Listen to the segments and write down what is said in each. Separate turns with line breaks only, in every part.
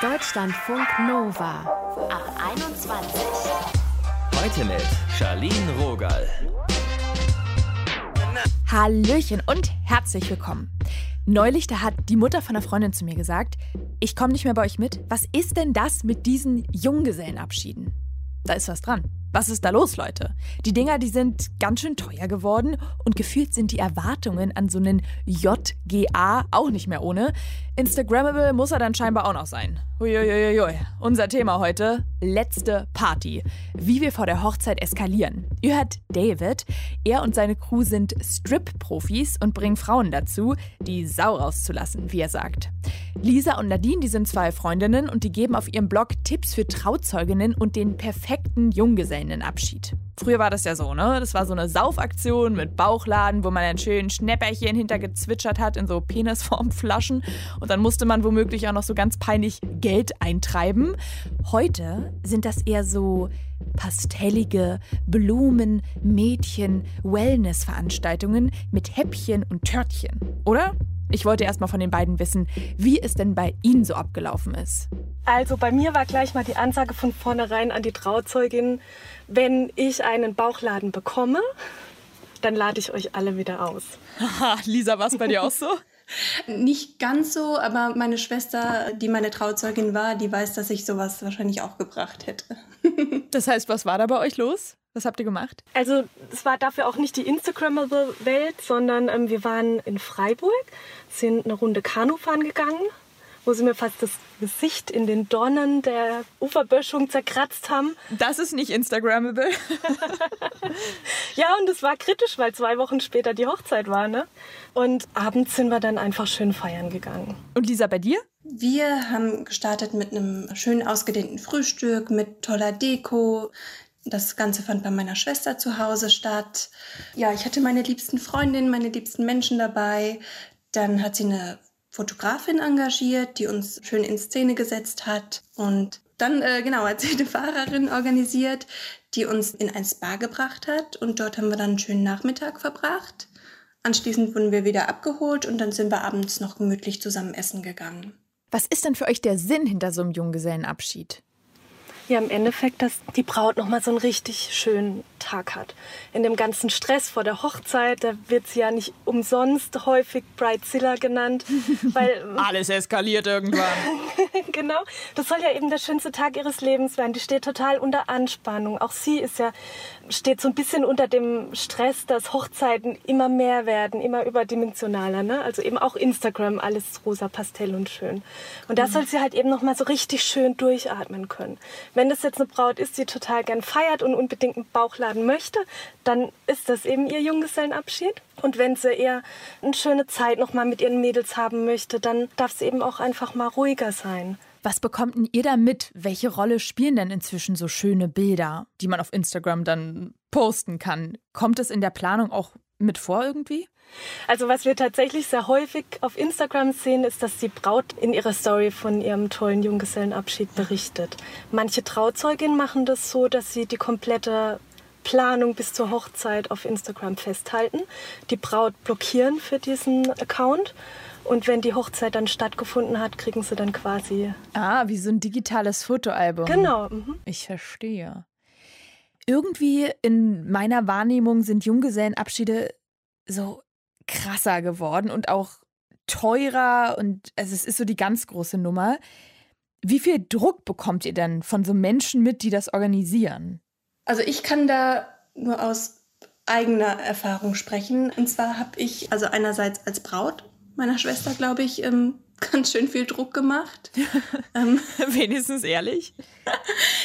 Deutschlandfunk Nova ab 21.
Heute mit Charlene Rogal.
Hallöchen und herzlich willkommen. Neulich, da hat die Mutter von einer Freundin zu mir gesagt, ich komme nicht mehr bei euch mit. Was ist denn das mit diesen Junggesellenabschieden? Da ist was dran. Was ist da los, Leute? Die Dinger, die sind ganz schön teuer geworden und gefühlt sind die Erwartungen an so einen JGA auch nicht mehr ohne. Instagrammable muss er dann scheinbar auch noch sein. Uiuiuiui. Unser Thema heute: letzte Party. Wie wir vor der Hochzeit eskalieren. Ihr hört David. Er und seine Crew sind Strip-Profis und bringen Frauen dazu, die Sau rauszulassen, wie er sagt. Lisa und Nadine, die sind zwei Freundinnen und die geben auf ihrem Blog Tipps für Trauzeuginnen und den perfekten Junggesellenabschied. Früher war das ja so, ne? Das war so eine Saufaktion mit Bauchladen, wo man ein schönes Schnäpperchen hintergezwitschert hat in so Penisformflaschen. Und dann musste man womöglich auch noch so ganz peinlich Geld eintreiben. Heute sind das eher so pastellige Blumen, Mädchen, Wellness-Veranstaltungen mit Häppchen und Törtchen, oder? Ich wollte erst mal von den beiden wissen, wie es denn bei Ihnen so abgelaufen ist.
Also bei mir war gleich mal die Ansage von vornherein an die Trauzeugin, wenn ich einen Bauchladen bekomme, dann lade ich euch alle wieder aus.
Haha, Lisa, war es bei dir auch so?
Nicht ganz so, aber meine Schwester, die meine Trauzeugin war, die weiß, dass ich sowas wahrscheinlich auch gebracht hätte.
das heißt, was war da bei euch los? Was habt ihr gemacht?
Also es war dafür auch nicht die Instagrammable Welt, sondern ähm, wir waren in Freiburg, sind eine Runde Kanu fahren gegangen wo sie mir fast das Gesicht in den Dornen der Uferböschung zerkratzt haben.
Das ist nicht Instagrammable.
ja, und es war kritisch, weil zwei Wochen später die Hochzeit war, ne? Und abends sind wir dann einfach schön feiern gegangen.
Und Lisa, bei dir?
Wir haben gestartet mit einem schön ausgedehnten Frühstück, mit toller Deko. Das Ganze fand bei meiner Schwester zu Hause statt. Ja, ich hatte meine liebsten Freundinnen, meine liebsten Menschen dabei. Dann hat sie eine Fotografin engagiert, die uns schön in Szene gesetzt hat. Und dann, äh, genau, hat sie eine Fahrerin organisiert, die uns in ein Spa gebracht hat. Und dort haben wir dann einen schönen Nachmittag verbracht. Anschließend wurden wir wieder abgeholt und dann sind wir abends noch gemütlich zusammen essen gegangen.
Was ist denn für euch der Sinn hinter so einem Junggesellenabschied?
Ja, im Endeffekt, dass die Braut nochmal so einen richtig schönen Tag hat. In dem ganzen Stress vor der Hochzeit, da wird sie ja nicht umsonst häufig Bridezilla genannt. Weil,
Alles eskaliert irgendwann.
genau. Das soll ja eben der schönste Tag ihres Lebens werden. Die steht total unter Anspannung. Auch sie ist ja, steht so ein bisschen unter dem Stress, dass Hochzeiten immer mehr werden, immer überdimensionaler. Ne? Also eben auch Instagram, alles rosa, Pastell und schön. Und da soll sie halt eben nochmal so richtig schön durchatmen können. Wenn das jetzt eine Braut ist, die total gern feiert und unbedingt einen Bauchladen möchte, dann ist das eben ihr Junggesellenabschied. Und wenn sie eher eine schöne Zeit noch mal mit ihren Mädels haben möchte, dann darf sie eben auch einfach mal ruhiger sein.
Was bekommt denn ihr da mit? Welche Rolle spielen denn inzwischen so schöne Bilder, die man auf Instagram dann posten kann? Kommt es in der Planung auch mit vor irgendwie?
Also was wir tatsächlich sehr häufig auf Instagram sehen, ist, dass die Braut in ihrer Story von ihrem tollen Junggesellenabschied berichtet. Manche Trauzeuginnen machen das so, dass sie die komplette Planung bis zur Hochzeit auf Instagram festhalten, die Braut blockieren für diesen Account und wenn die Hochzeit dann stattgefunden hat, kriegen sie dann quasi.
Ah, wie so ein digitales Fotoalbum.
Genau. Mhm.
Ich verstehe. Irgendwie in meiner Wahrnehmung sind Junggesellenabschiede so krasser geworden und auch teurer und also es ist so die ganz große Nummer. Wie viel Druck bekommt ihr denn von so Menschen mit, die das organisieren?
Also ich kann da nur aus eigener Erfahrung sprechen. Und zwar habe ich also einerseits als Braut meiner Schwester, glaube ich, ähm, ganz schön viel Druck gemacht.
ähm, Wenigstens ehrlich.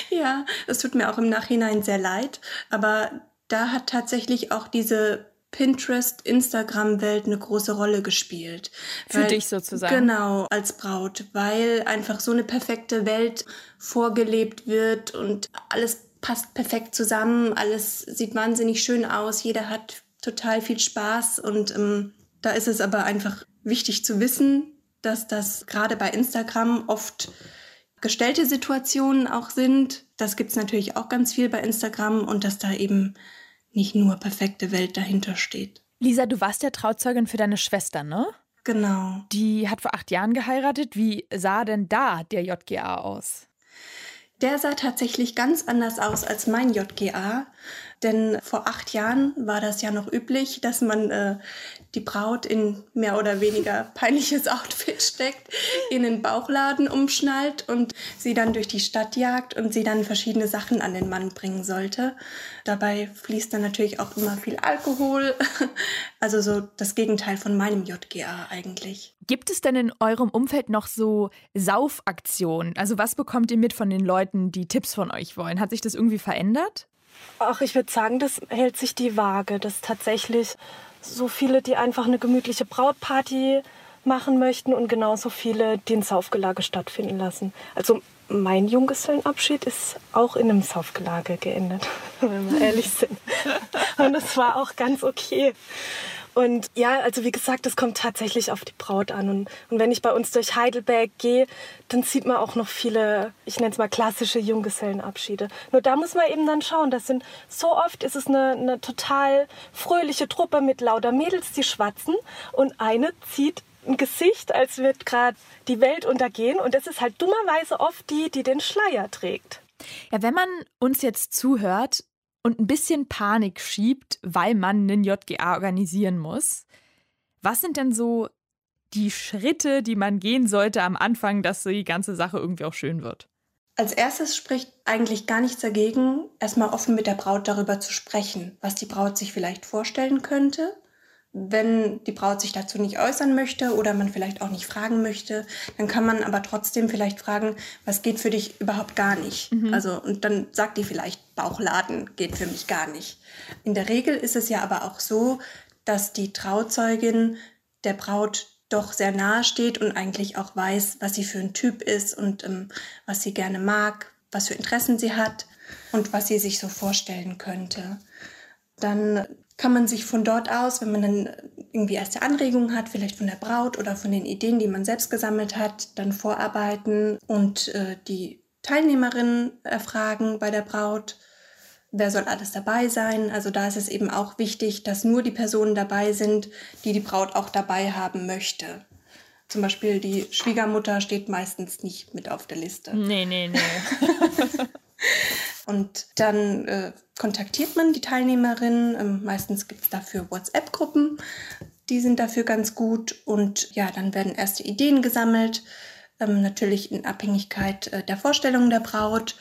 ja, das tut mir auch im Nachhinein sehr leid. Aber da hat tatsächlich auch diese Pinterest, Instagram-Welt eine große Rolle gespielt.
Für weil, dich sozusagen.
Genau, als Braut, weil einfach so eine perfekte Welt vorgelebt wird und alles passt perfekt zusammen, alles sieht wahnsinnig schön aus, jeder hat total viel Spaß und ähm, da ist es aber einfach wichtig zu wissen, dass das gerade bei Instagram oft gestellte Situationen auch sind. Das gibt es natürlich auch ganz viel bei Instagram und dass da eben nicht nur perfekte Welt dahinter steht.
Lisa, du warst ja Trauzeugin für deine Schwester, ne?
Genau.
Die hat vor acht Jahren geheiratet. Wie sah denn da der JGA aus?
Der sah tatsächlich ganz anders aus als mein JGA. Denn vor acht Jahren war das ja noch üblich, dass man äh, die Braut in mehr oder weniger peinliches Outfit steckt, in den Bauchladen umschnallt und sie dann durch die Stadt jagt und sie dann verschiedene Sachen an den Mann bringen sollte. Dabei fließt dann natürlich auch immer viel Alkohol. Also so das Gegenteil von meinem JGA eigentlich.
Gibt es denn in eurem Umfeld noch so Saufaktionen? Also was bekommt ihr mit von den Leuten, die Tipps von euch wollen? Hat sich das irgendwie verändert?
Ach, ich würde sagen, das hält sich die Waage, dass tatsächlich so viele, die einfach eine gemütliche Brautparty machen möchten und genauso viele, die ein Saufgelage stattfinden lassen. Also mein Junggesellenabschied ist auch in einem Saufgelage geendet, wenn wir ehrlich sind. Und das war auch ganz okay. Und ja, also wie gesagt, das kommt tatsächlich auf die Braut an. Und, und wenn ich bei uns durch Heidelberg gehe, dann sieht man auch noch viele, ich nenne es mal klassische Junggesellenabschiede. Nur da muss man eben dann schauen, das sind so oft ist es eine, eine total fröhliche Truppe mit lauter Mädels, die schwatzen und eine zieht ein Gesicht, als wird gerade die Welt untergehen. Und das ist halt dummerweise oft die, die den Schleier trägt.
Ja, wenn man uns jetzt zuhört, und ein bisschen Panik schiebt, weil man einen JGA organisieren muss. Was sind denn so die Schritte, die man gehen sollte am Anfang, dass die ganze Sache irgendwie auch schön wird?
Als erstes spricht eigentlich gar nichts dagegen, erstmal offen mit der Braut darüber zu sprechen, was die Braut sich vielleicht vorstellen könnte wenn die Braut sich dazu nicht äußern möchte oder man vielleicht auch nicht fragen möchte, dann kann man aber trotzdem vielleicht fragen, was geht für dich überhaupt gar nicht? Mhm. Also, und dann sagt die vielleicht, Bauchladen geht für mich gar nicht. In der Regel ist es ja aber auch so, dass die Trauzeugin der Braut doch sehr nahe steht und eigentlich auch weiß, was sie für ein Typ ist und ähm, was sie gerne mag, was für Interessen sie hat und was sie sich so vorstellen könnte. Dann kann man sich von dort aus, wenn man dann irgendwie erste Anregungen hat, vielleicht von der Braut oder von den Ideen, die man selbst gesammelt hat, dann vorarbeiten und äh, die Teilnehmerinnen erfragen bei der Braut, wer soll alles dabei sein. Also da ist es eben auch wichtig, dass nur die Personen dabei sind, die die Braut auch dabei haben möchte. Zum Beispiel die Schwiegermutter steht meistens nicht mit auf der Liste.
Nee, nee, nee.
Und dann äh, kontaktiert man die Teilnehmerin. Ähm, meistens gibt es dafür WhatsApp-Gruppen. Die sind dafür ganz gut. Und ja, dann werden erste Ideen gesammelt. Ähm, natürlich in Abhängigkeit äh, der Vorstellungen der Braut.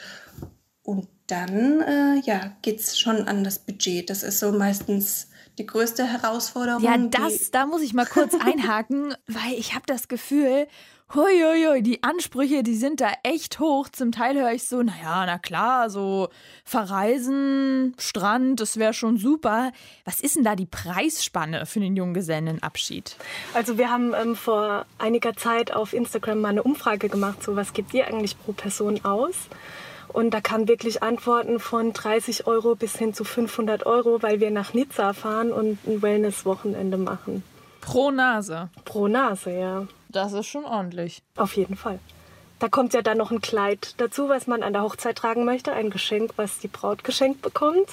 Und dann äh, ja, geht es schon an das Budget. Das ist so meistens die größte Herausforderung.
Ja, das, da muss ich mal kurz einhaken, weil ich habe das Gefühl, Huiuiui, die Ansprüche, die sind da echt hoch. Zum Teil höre ich so, naja, na klar, so verreisen, Strand, das wäre schon super. Was ist denn da die Preisspanne für den Junggesellenabschied?
Also wir haben ähm, vor einiger Zeit auf Instagram mal eine Umfrage gemacht, so was gibt ihr eigentlich pro Person aus? Und da kamen wirklich Antworten von 30 Euro bis hin zu 500 Euro, weil wir nach Nizza fahren und ein Wellness-Wochenende machen.
Pro Nase?
Pro Nase, ja.
Das ist schon ordentlich.
Auf jeden Fall. Da kommt ja dann noch ein Kleid dazu, was man an der Hochzeit tragen möchte. Ein Geschenk, was die Braut geschenkt bekommt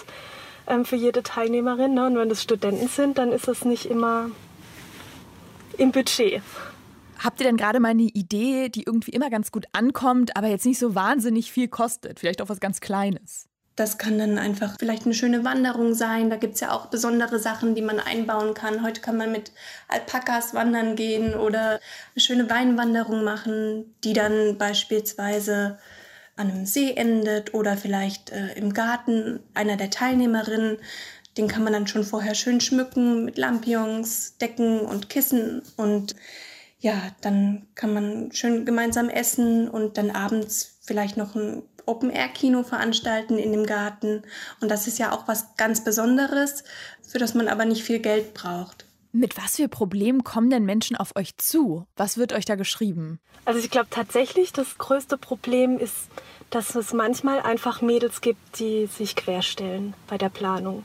ähm, für jede Teilnehmerin. Ne? Und wenn das Studenten sind, dann ist es nicht immer im Budget.
Habt ihr denn gerade mal eine Idee, die irgendwie immer ganz gut ankommt, aber jetzt nicht so wahnsinnig viel kostet? Vielleicht auch was ganz Kleines?
Das kann dann einfach vielleicht eine schöne Wanderung sein. Da gibt es ja auch besondere Sachen, die man einbauen kann. Heute kann man mit Alpakas wandern gehen oder eine schöne Weinwanderung machen, die dann beispielsweise an einem See endet oder vielleicht äh, im Garten einer der Teilnehmerinnen. Den kann man dann schon vorher schön schmücken mit Lampions, Decken und Kissen und ja, dann kann man schön gemeinsam essen und dann abends vielleicht noch ein Open-Air-Kino veranstalten in dem Garten. Und das ist ja auch was ganz Besonderes, für das man aber nicht viel Geld braucht.
Mit was für Problemen kommen denn Menschen auf euch zu? Was wird euch da geschrieben?
Also ich glaube tatsächlich, das größte Problem ist, dass es manchmal einfach Mädels gibt, die sich querstellen bei der Planung.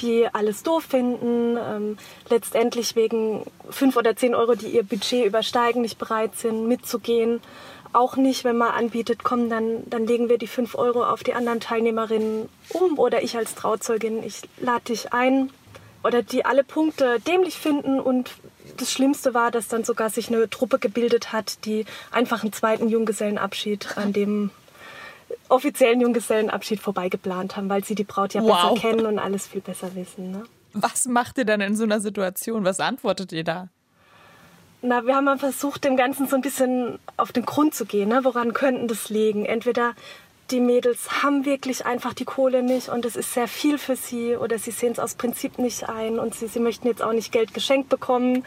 Die alles doof finden, ähm, letztendlich wegen fünf oder zehn Euro, die ihr Budget übersteigen, nicht bereit sind, mitzugehen auch nicht, wenn man anbietet, komm, dann, dann legen wir die 5 Euro auf die anderen Teilnehmerinnen um oder ich als Trauzeugin, ich lade dich ein oder die alle Punkte dämlich finden und das Schlimmste war, dass dann sogar sich eine Truppe gebildet hat, die einfach einen zweiten Junggesellenabschied an dem offiziellen Junggesellenabschied vorbeigeplant haben, weil sie die Braut ja
Wow.
besser kennen und alles viel besser wissen. Ne?
Was macht ihr dann in so einer Situation? Was antwortet ihr da?
Na, wir haben mal versucht, dem Ganzen so ein bisschen auf den Grund zu gehen. Ne? Woran könnten das liegen? Entweder die Mädels haben wirklich einfach die Kohle nicht und es ist sehr viel für sie oder sie sehen es aus Prinzip nicht ein und sie, sie möchten jetzt auch nicht Geld geschenkt bekommen.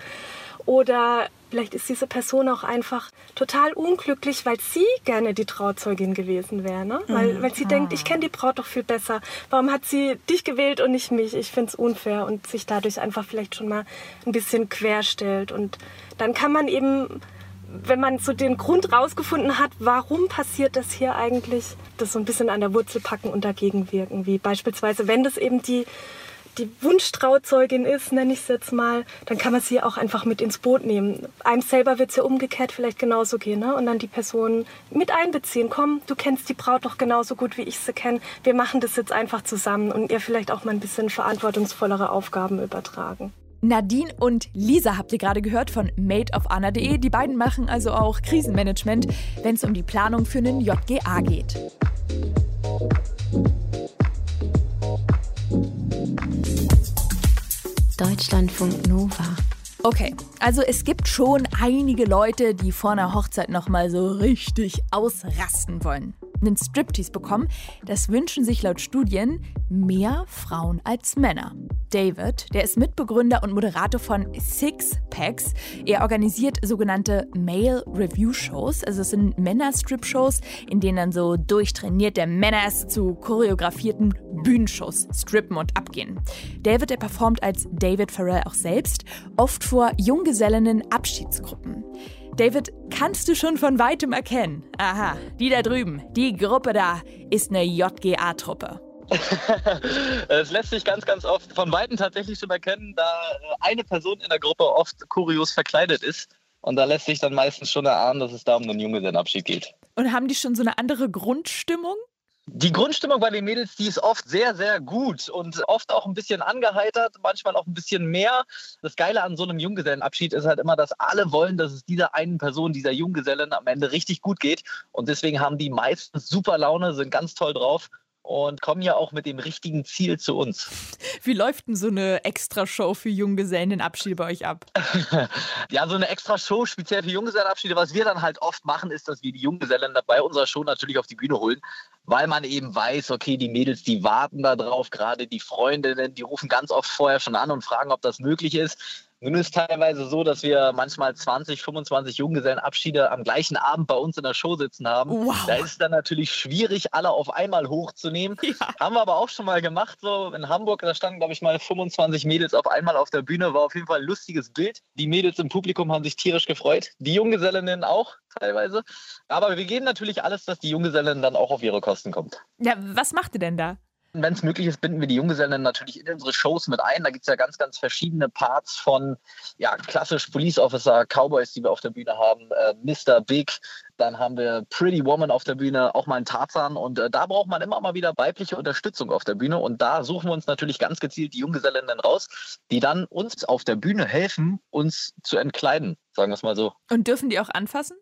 Oder vielleicht ist diese Person auch einfach total unglücklich, weil sie gerne die Trauzeugin gewesen wäre. Ne? Weil, weil sie denkt, ich kenne die Braut doch viel besser. Warum hat sie dich gewählt und nicht mich? Ich finde es unfair und sich dadurch einfach vielleicht schon mal ein bisschen querstellt. Und dann kann man eben, wenn man so den Grund rausgefunden hat, warum passiert das hier eigentlich, das so ein bisschen an der Wurzel packen und dagegen wirken. Wie beispielsweise, wenn das eben die die Wunschtrauzeugin ist, nenne ich es jetzt mal, dann kann man sie auch einfach mit ins Boot nehmen. Einem selber wird es ja umgekehrt vielleicht genauso gehen. Ne? Und dann die Person mit einbeziehen. Komm, du kennst die Braut doch genauso gut, wie ich sie kenne. Wir machen das jetzt einfach zusammen und ihr vielleicht auch mal ein bisschen verantwortungsvollere Aufgaben übertragen.
Nadine und Lisa habt ihr gerade gehört von madeofanna.de. Die beiden machen also auch Krisenmanagement, wenn es um die Planung für einen JGA geht.
Deutschlandfunk Nova.
Okay, also es gibt schon einige Leute, die vor einer Hochzeit nochmal so richtig ausrasten wollen. Einen Striptease bekommen, das wünschen sich laut Studien mehr Frauen als Männer. David, der ist Mitbegründer und Moderator von Six Packs. Er organisiert sogenannte Male Review Shows. Also es sind Männer-Strip-Shows, in denen dann so durchtrainierte Männer zu choreografierten Bühnenshows strippen und abgehen. David, der performt als David Farrell auch selbst, oft vor junggesellenen Abschiedsgruppen. David, kannst du schon von weitem erkennen? Aha, die da drüben, die Gruppe da, ist eine JGA-Truppe.
Es lässt sich ganz, ganz oft von Weitem tatsächlich schon erkennen, da äh, eine Person in der Gruppe oft kurios verkleidet ist. Und da lässt sich dann meistens schon erahnen, dass es da um einen Junggesellenabschied geht.
Und haben die schon so eine andere Grundstimmung?
Die Grundstimmung bei den Mädels, die ist oft sehr, sehr gut und oft auch ein bisschen angeheitert, manchmal auch ein bisschen mehr. Das Geile an so einem Junggesellenabschied ist halt immer, dass alle wollen, dass es dieser einen Person, dieser Junggesellen am Ende richtig gut geht. Und deswegen haben die meistens super Laune, sind ganz toll drauf und kommen ja auch mit dem richtigen Ziel zu uns.
Wie läuft denn so eine Extrashow für Junggesellenabschiede bei euch ab?
Ja, so eine extra Show speziell für Junggesellenabschiede. Was wir dann halt oft machen, ist, dass wir die Junggesellen bei unserer Show natürlich auf die Bühne holen, weil man eben weiß, okay, die Mädels, die warten da drauf, gerade die Freundinnen, die rufen ganz oft vorher schon an und fragen, ob das möglich ist. Nun ist teilweise so, dass wir manchmal 20, 25 Junggesellenabschiede am gleichen Abend bei uns in der Show sitzen haben.
Wow.
Da ist es dann natürlich schwierig, alle auf einmal hochzunehmen.
Ja.
Haben wir aber auch schon mal gemacht, so in Hamburg, da standen, glaube ich, mal 25 Mädels auf einmal auf der Bühne. War auf jeden Fall ein lustiges Bild. Die Mädels im Publikum haben sich tierisch gefreut. Die Junggesellinnen auch teilweise. Aber wir geben natürlich alles, dass die Junggesellen dann auch auf ihre Kosten kommt.
Ja, was macht ihr denn da?
Wenn es möglich ist, binden wir die Junggesellen natürlich in unsere Shows mit ein. Da gibt es ja ganz, ganz verschiedene Parts von ja, klassisch Police Officer, Cowboys, die wir auf der Bühne haben, äh, Mr. Big, dann haben wir Pretty Woman auf der Bühne, auch mal einen Tarzan. Und äh, da braucht man immer mal wieder weibliche Unterstützung auf der Bühne. Und da suchen wir uns natürlich ganz gezielt die Junggesellen raus, die dann uns auf der Bühne helfen, uns zu entkleiden, sagen wir es mal so.
Und dürfen die auch anfassen?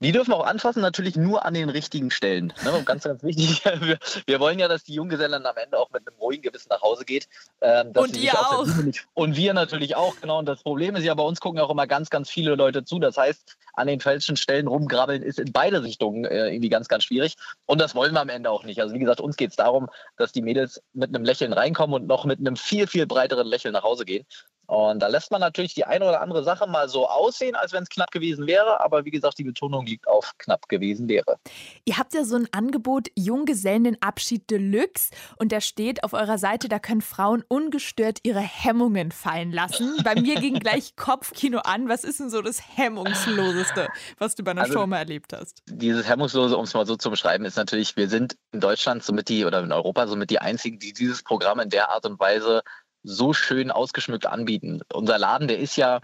Die dürfen auch anfassen, natürlich nur an den richtigen Stellen. Ne? Ganz, ganz wichtig, wir, wir wollen ja, dass die Junggesellen am Ende auch mit einem ruhigen Gewissen nach Hause geht. Ähm,
Und ihr auch.
Nicht, und wir natürlich auch, genau. Und das Problem ist ja, bei uns gucken auch immer ganz, ganz viele Leute zu. Das heißt, an den falschen Stellen rumgrabbeln ist in beide Richtungen äh, irgendwie ganz, ganz schwierig. Und das wollen wir am Ende auch nicht. Also wie gesagt, uns geht es darum, dass die Mädels mit einem Lächeln reinkommen und noch mit einem viel, viel breiteren Lächeln nach Hause gehen. Und da lässt man natürlich die eine oder andere Sache mal so aussehen, als wenn es knapp gewesen wäre. Aber wie gesagt, die Betonung liegt auf knapp gewesen wäre.
Ihr habt ja so ein Angebot Junggesellenabschied Deluxe und da steht auf eurer Seite, da können Frauen ungestört ihre Hemmungen fallen lassen. Bei mir ging gleich Kopfkino an. Was ist denn so das Hemmungsloseste, was du bei einer
Also-
Show mal erlebt hast?
Dieses Hemmungslose, um es mal so zu beschreiben, ist natürlich, wir sind in Deutschland somit die oder in Europa somit die einzigen, die dieses Programm in der Art und Weise so schön ausgeschmückt anbieten. Unser Laden, der ist ja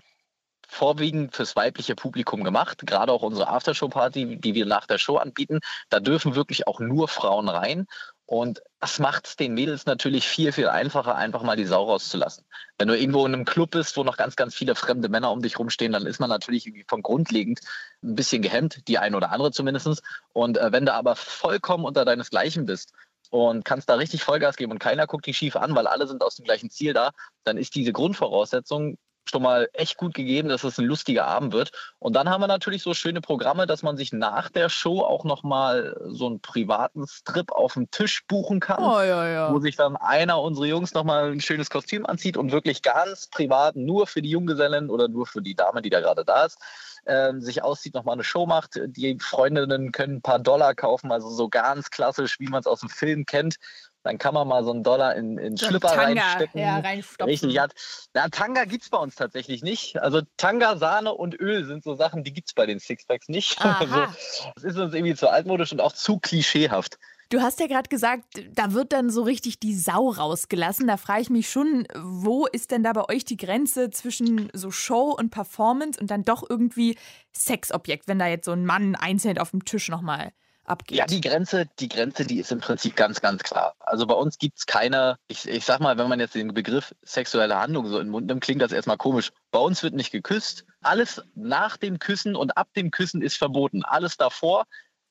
vorwiegend fürs weibliche Publikum gemacht. Gerade auch unsere Aftershow-Party, die wir nach der Show anbieten, da dürfen wirklich auch nur Frauen rein. Und das macht es den Mädels natürlich viel, viel einfacher, einfach mal die Sau rauszulassen. Wenn du irgendwo in einem Club bist, wo noch ganz, ganz viele fremde Männer um dich rumstehen, dann ist man natürlich von grundlegend ein bisschen gehemmt, die eine oder andere zumindest. Und äh, wenn du aber vollkommen unter deinesgleichen bist und kannst da richtig Vollgas geben und keiner guckt dich schief an, weil alle sind aus dem gleichen Ziel da, dann ist diese Grundvoraussetzung schon mal echt gut gegeben, dass es ein lustiger Abend wird. Und dann haben wir natürlich so schöne Programme, dass man sich nach der Show auch noch mal so einen privaten Strip auf dem Tisch buchen kann,
oh, ja, ja.
wo sich dann einer unserer Jungs noch mal ein schönes Kostüm anzieht und wirklich ganz privat nur für die Junggesellen oder nur für die Dame, die da gerade da ist, äh, sich auszieht, noch mal eine Show macht. Die Freundinnen können ein paar Dollar kaufen, also so ganz klassisch, wie man es aus dem Film kennt dann kann man mal so einen Dollar in, in so Schlipper Tanga, reinstecken. Ja, Richtig, ja. Na, Tanga gibt es bei uns tatsächlich nicht. Also Tanga, Sahne und Öl sind so Sachen, die gibt es bei den Sixpacks nicht. Also, das ist uns irgendwie zu altmodisch und auch zu klischeehaft.
Du hast ja gerade gesagt, da wird dann so richtig die Sau rausgelassen. Da frage ich mich schon, wo ist denn da bei euch die Grenze zwischen so Show und Performance und dann doch irgendwie Sexobjekt, wenn da jetzt so ein Mann einzeln auf dem Tisch nochmal abgeht.
Ja, die Grenze, die Grenze, die ist im Prinzip ganz, ganz klar. Also bei uns gibt es keine, ich, ich sag mal, wenn man jetzt den Begriff sexuelle Handlung so in den Mund nimmt, klingt das erstmal komisch. Bei uns wird nicht geküsst. Alles nach dem Küssen und ab dem Küssen ist verboten. Alles davor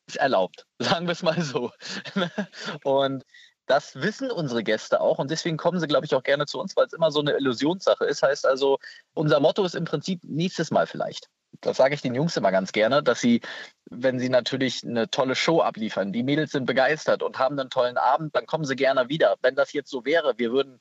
ist erlaubt. Sagen wir es mal so. und das wissen unsere Gäste auch und deswegen kommen sie, glaube ich, auch gerne zu uns, weil es immer so eine Illusionssache ist. Heißt also, unser Motto ist im Prinzip nächstes Mal vielleicht das sage ich den Jungs immer ganz gerne, dass sie, wenn sie natürlich eine tolle Show abliefern, die Mädels sind begeistert und haben einen tollen Abend, dann kommen sie gerne wieder. Wenn das jetzt so wäre, wir würden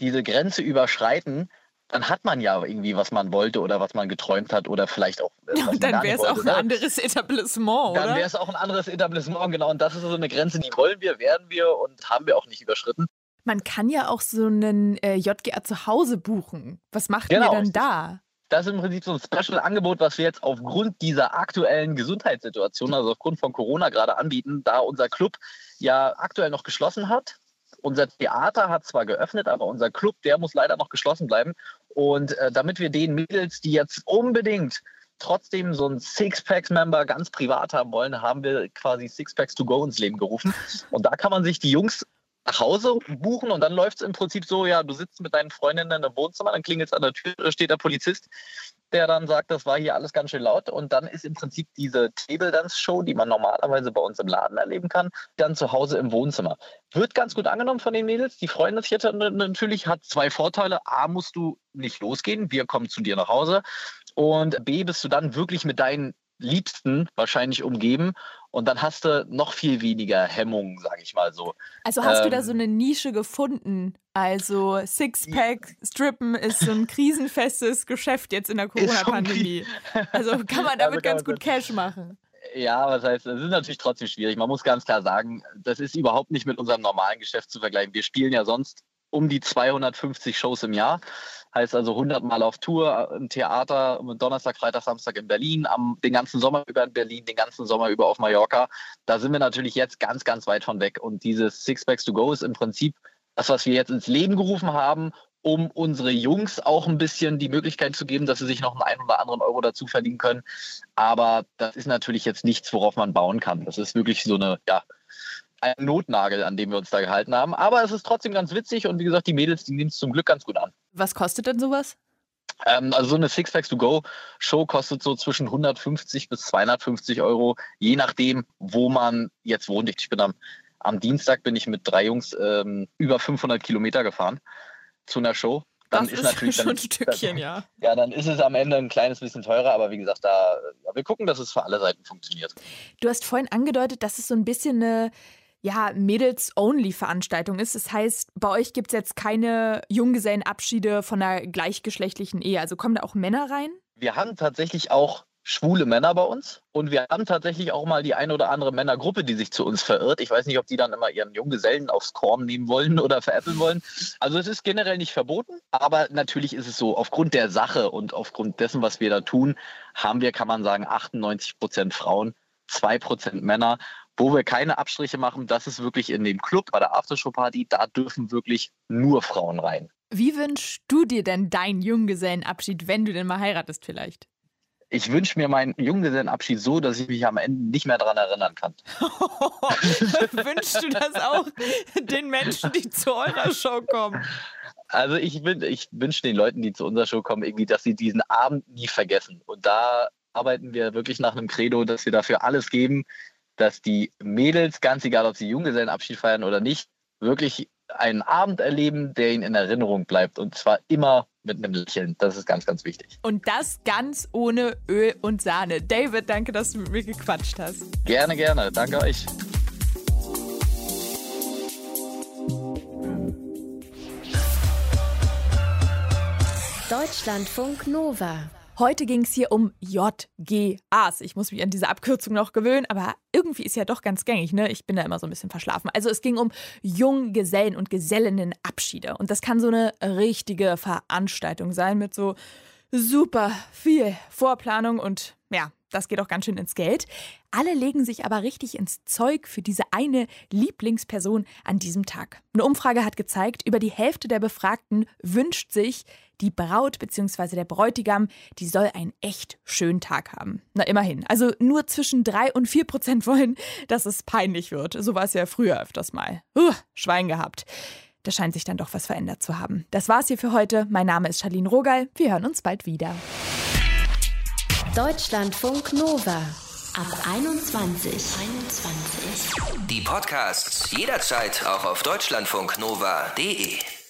diese Grenze überschreiten, dann hat man ja irgendwie, was man wollte oder was man geträumt hat oder vielleicht auch.
Äh, ja, dann wäre es auch ein ne? anderes Etablissement,
oder? Dann wäre es auch ein anderes Etablissement, genau. Und das ist so eine Grenze, die wollen wir, werden wir und haben wir auch nicht überschritten.
Man kann ja auch so einen äh, JGA zu Hause buchen. Was macht genau, ihr denn da?
das ist im Prinzip so ein Special-Angebot, was wir jetzt aufgrund dieser aktuellen Gesundheitssituation, also aufgrund von Corona gerade anbieten, da unser Club ja aktuell noch geschlossen hat. Unser Theater hat zwar geöffnet, aber unser Club, der muss leider noch geschlossen bleiben. Und äh, damit wir den Mädels, die jetzt unbedingt trotzdem so ein Sixpacks-Member ganz privat haben wollen, haben wir quasi Sixpacks to go ins Leben gerufen. Und da kann man sich die Jungs nach Hause buchen und dann läuft es im Prinzip so, ja, du sitzt mit deinen Freundinnen im Wohnzimmer, dann klingelt es an der Tür, steht der Polizist, der dann sagt, das war hier alles ganz schön laut und dann ist im Prinzip diese Table Dance Show, die man normalerweise bei uns im Laden erleben kann, dann zu Hause im Wohnzimmer. Wird ganz gut angenommen von den Mädels, die freuen sich jetzt natürlich, hat zwei Vorteile. A, musst du nicht losgehen, wir kommen zu dir nach Hause und B, bist du dann wirklich mit deinen Liebsten wahrscheinlich umgeben und dann hast du noch viel weniger Hemmungen, sage ich mal so.
Also hast ähm, du da ähm, so eine Nische gefunden? Also Sixpack, Strippen ist so ein krisenfestes Geschäft jetzt in der Corona-Pandemie. Also kann man damit also ganz gut Cash machen.
Ja, was heißt, das ist natürlich trotzdem schwierig. Man muss ganz klar sagen, das ist überhaupt nicht mit unserem normalen Geschäft zu vergleichen. Wir spielen ja sonst um die 250 Shows im Jahr. Heißt also 100 Mal auf Tour im Theater, Donnerstag, Freitag, Samstag in Berlin, am, den ganzen Sommer über in Berlin, den ganzen Sommer über auf Mallorca. Da sind wir natürlich jetzt ganz, ganz weit von weg. Und dieses Sixpacks to Go ist im Prinzip das, was wir jetzt ins Leben gerufen haben, um unsere Jungs auch ein bisschen die Möglichkeit zu geben, dass sie sich noch einen oder anderen Euro dazu verdienen können. Aber das ist natürlich jetzt nichts, worauf man bauen kann. Das ist wirklich so eine, ja, ein Notnagel, an dem wir uns da gehalten haben. Aber es ist trotzdem ganz witzig und wie gesagt, die Mädels, die nehmen es zum Glück ganz gut an.
Was kostet denn sowas?
Ähm, also so eine Six Packs to Go Show kostet so zwischen 150 bis 250 Euro, je nachdem, wo man jetzt wohnt. Ich bin am, am Dienstag bin ich mit drei Jungs ähm, über 500 Kilometer gefahren zu einer Show.
Dann das ist, ist natürlich schon dann, ein Stückchen, ja.
Ja, dann ist es am Ende ein kleines bisschen teurer, aber wie gesagt, da ja, wir gucken, dass es für alle Seiten funktioniert.
Du hast vorhin angedeutet, dass es so ein bisschen eine ja, Mädels-Only-Veranstaltung ist. Das heißt, bei euch gibt es jetzt keine Junggesellenabschiede von einer gleichgeschlechtlichen Ehe. Also kommen da auch Männer rein?
Wir haben tatsächlich auch schwule Männer bei uns und wir haben tatsächlich auch mal die eine oder andere Männergruppe, die sich zu uns verirrt. Ich weiß nicht, ob die dann immer ihren Junggesellen aufs Korn nehmen wollen oder veräppeln wollen. Also es ist generell nicht verboten, aber natürlich ist es so, aufgrund der Sache und aufgrund dessen, was wir da tun, haben wir, kann man sagen, 98 Prozent Frauen, 2 Prozent Männer wo wir keine Abstriche machen, das ist wirklich in dem Club bei der Aftershow-Party, da dürfen wirklich nur Frauen rein.
Wie wünschst du dir denn deinen Junggesellenabschied, wenn du denn mal heiratest vielleicht?
ich wünsche mir meinen Junggesellenabschied so, dass ich mich am Ende nicht mehr daran erinnern kann.
Wünschst du das auch den Menschen, die zu eurer Show kommen?
Also ich, ich wünsche den Leuten, die zu unserer Show kommen, irgendwie, dass sie diesen Abend nie vergessen. Und da arbeiten wir wirklich nach einem Credo, dass wir dafür alles geben, dass die Mädels, ganz egal ob sie Junggesellenabschied feiern oder nicht, wirklich einen Abend erleben, der ihnen in Erinnerung bleibt. Und zwar immer mit einem Lächeln. Das ist ganz, ganz wichtig.
Und das ganz ohne Öl und Sahne. David, danke, dass du mit mir gequatscht hast.
Gerne, gerne. Danke euch.
Deutschlandfunk Nova.
Heute ging es hier um JGAs. Ich muss mich an diese Abkürzung noch gewöhnen, aber irgendwie ist ja doch ganz gängig, ne? Ich bin da immer so ein bisschen verschlafen. Also es ging um Junggesellen und Gesellinnenabschiede. Und das kann so eine richtige Veranstaltung sein mit so super viel Vorplanung und ja, das geht auch ganz schön ins Geld. Alle legen sich aber richtig ins Zeug für diese eine Lieblingsperson an diesem Tag. Eine Umfrage hat gezeigt, über die Hälfte der Befragten wünscht sich, die Braut bzw. der Bräutigam, die soll einen echt schönen Tag haben. Na immerhin. Also nur zwischen 3 und 4 Prozent wollen, dass es peinlich wird. So war es ja früher öfters mal. Uh, Schwein gehabt. Da scheint sich dann doch was verändert zu haben. Das war's hier für heute. Mein Name ist Charlene Rogal. Wir hören uns bald wieder.
Deutschlandfunk Nova. Ab 21. 21.
Die Podcasts jederzeit auch auf deutschlandfunknova.de.